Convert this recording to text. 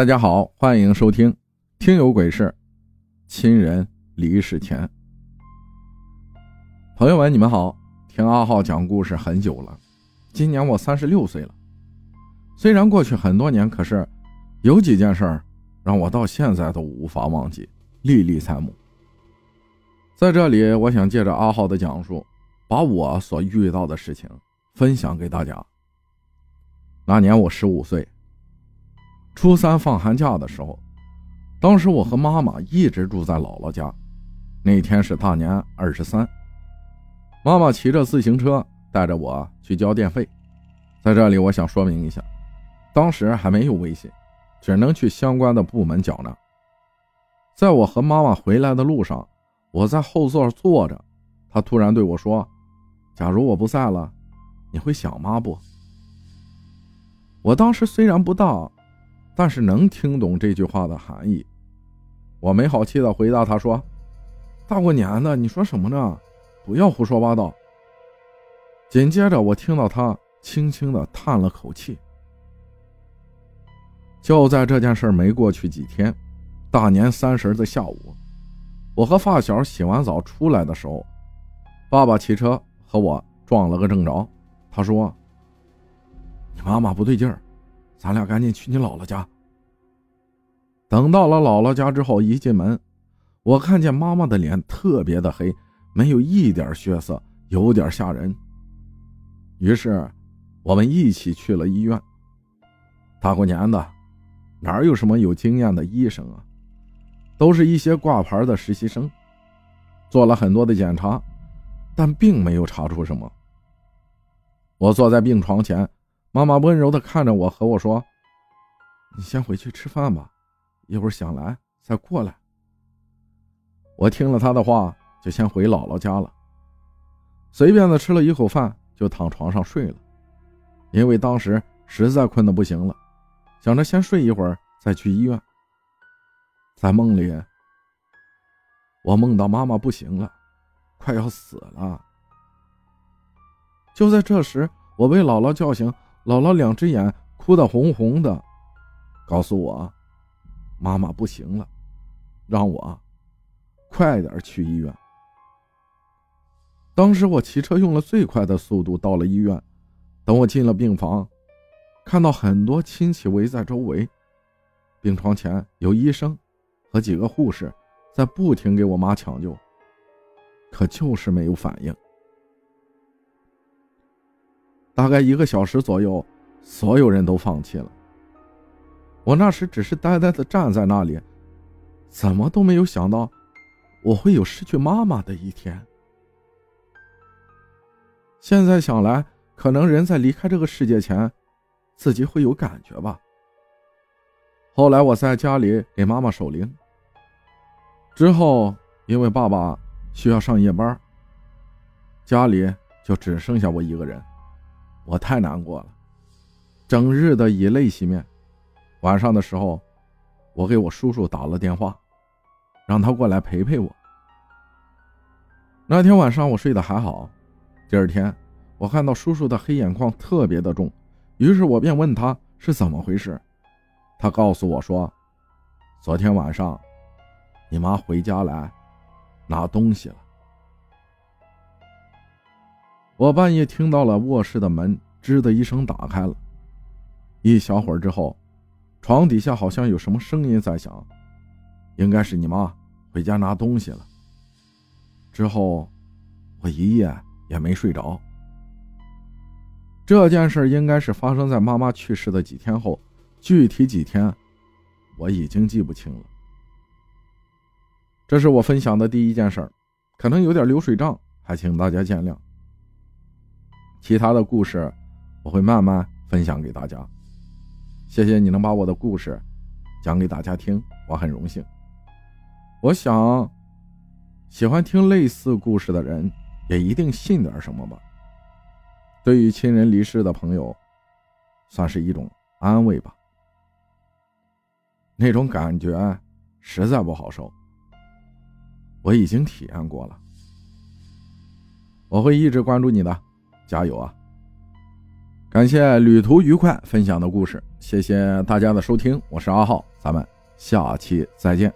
大家好，欢迎收听《听有鬼事》，亲人离世前。朋友们，你们好，听阿浩讲故事很久了，今年我三十六岁了。虽然过去很多年，可是有几件事让我到现在都无法忘记，历历在目。在这里，我想借着阿浩的讲述，把我所遇到的事情分享给大家。那年我十五岁。初三放寒假的时候，当时我和妈妈一直住在姥姥家。那天是大年二十三，妈妈骑着自行车带着我去交电费。在这里，我想说明一下，当时还没有微信，只能去相关的部门缴纳。在我和妈妈回来的路上，我在后座坐着，她突然对我说：“假如我不在了，你会想妈不？”我当时虽然不大。但是能听懂这句话的含义，我没好气的回答他说：“大过年的，你说什么呢？不要胡说八道。”紧接着，我听到他轻轻的叹了口气。就在这件事没过去几天，大年三十的下午，我和发小洗完澡出来的时候，爸爸骑车和我撞了个正着。他说：“你妈妈不对劲儿。”咱俩赶紧去你姥姥家。等到了姥姥家之后，一进门，我看见妈妈的脸特别的黑，没有一点血色，有点吓人。于是，我们一起去了医院。大过年的，哪有什么有经验的医生啊？都是一些挂牌的实习生。做了很多的检查，但并没有查出什么。我坐在病床前。妈妈温柔的看着我，和我说：“你先回去吃饭吧，一会儿想来再过来。”我听了她的话，就先回姥姥家了。随便的吃了一口饭，就躺床上睡了，因为当时实在困得不行了，想着先睡一会儿再去医院。在梦里，我梦到妈妈不行了，快要死了。就在这时，我被姥姥叫醒。姥姥两只眼哭得红红的，告诉我，妈妈不行了，让我快点去医院。当时我骑车用了最快的速度到了医院，等我进了病房，看到很多亲戚围在周围，病床前有医生和几个护士在不停给我妈抢救，可就是没有反应。大概一个小时左右，所有人都放弃了。我那时只是呆呆的站在那里，怎么都没有想到我会有失去妈妈的一天。现在想来，可能人在离开这个世界前，自己会有感觉吧。后来我在家里给妈妈守灵，之后因为爸爸需要上夜班，家里就只剩下我一个人。我太难过了，整日的以泪洗面。晚上的时候，我给我叔叔打了电话，让他过来陪陪我。那天晚上我睡得还好，第二天我看到叔叔的黑眼眶特别的重，于是我便问他是怎么回事。他告诉我说，昨天晚上你妈回家来拿东西了。我半夜听到了卧室的门吱的一声打开了，一小会儿之后，床底下好像有什么声音在响，应该是你妈回家拿东西了。之后，我一夜也没睡着。这件事应该是发生在妈妈去世的几天后，具体几天，我已经记不清了。这是我分享的第一件事可能有点流水账，还请大家见谅。其他的故事，我会慢慢分享给大家。谢谢你能把我的故事讲给大家听，我很荣幸。我想，喜欢听类似故事的人，也一定信点什么吧。对于亲人离世的朋友，算是一种安慰吧。那种感觉实在不好受，我已经体验过了。我会一直关注你的。加油啊！感谢旅途愉快分享的故事，谢谢大家的收听，我是阿浩，咱们下期再见。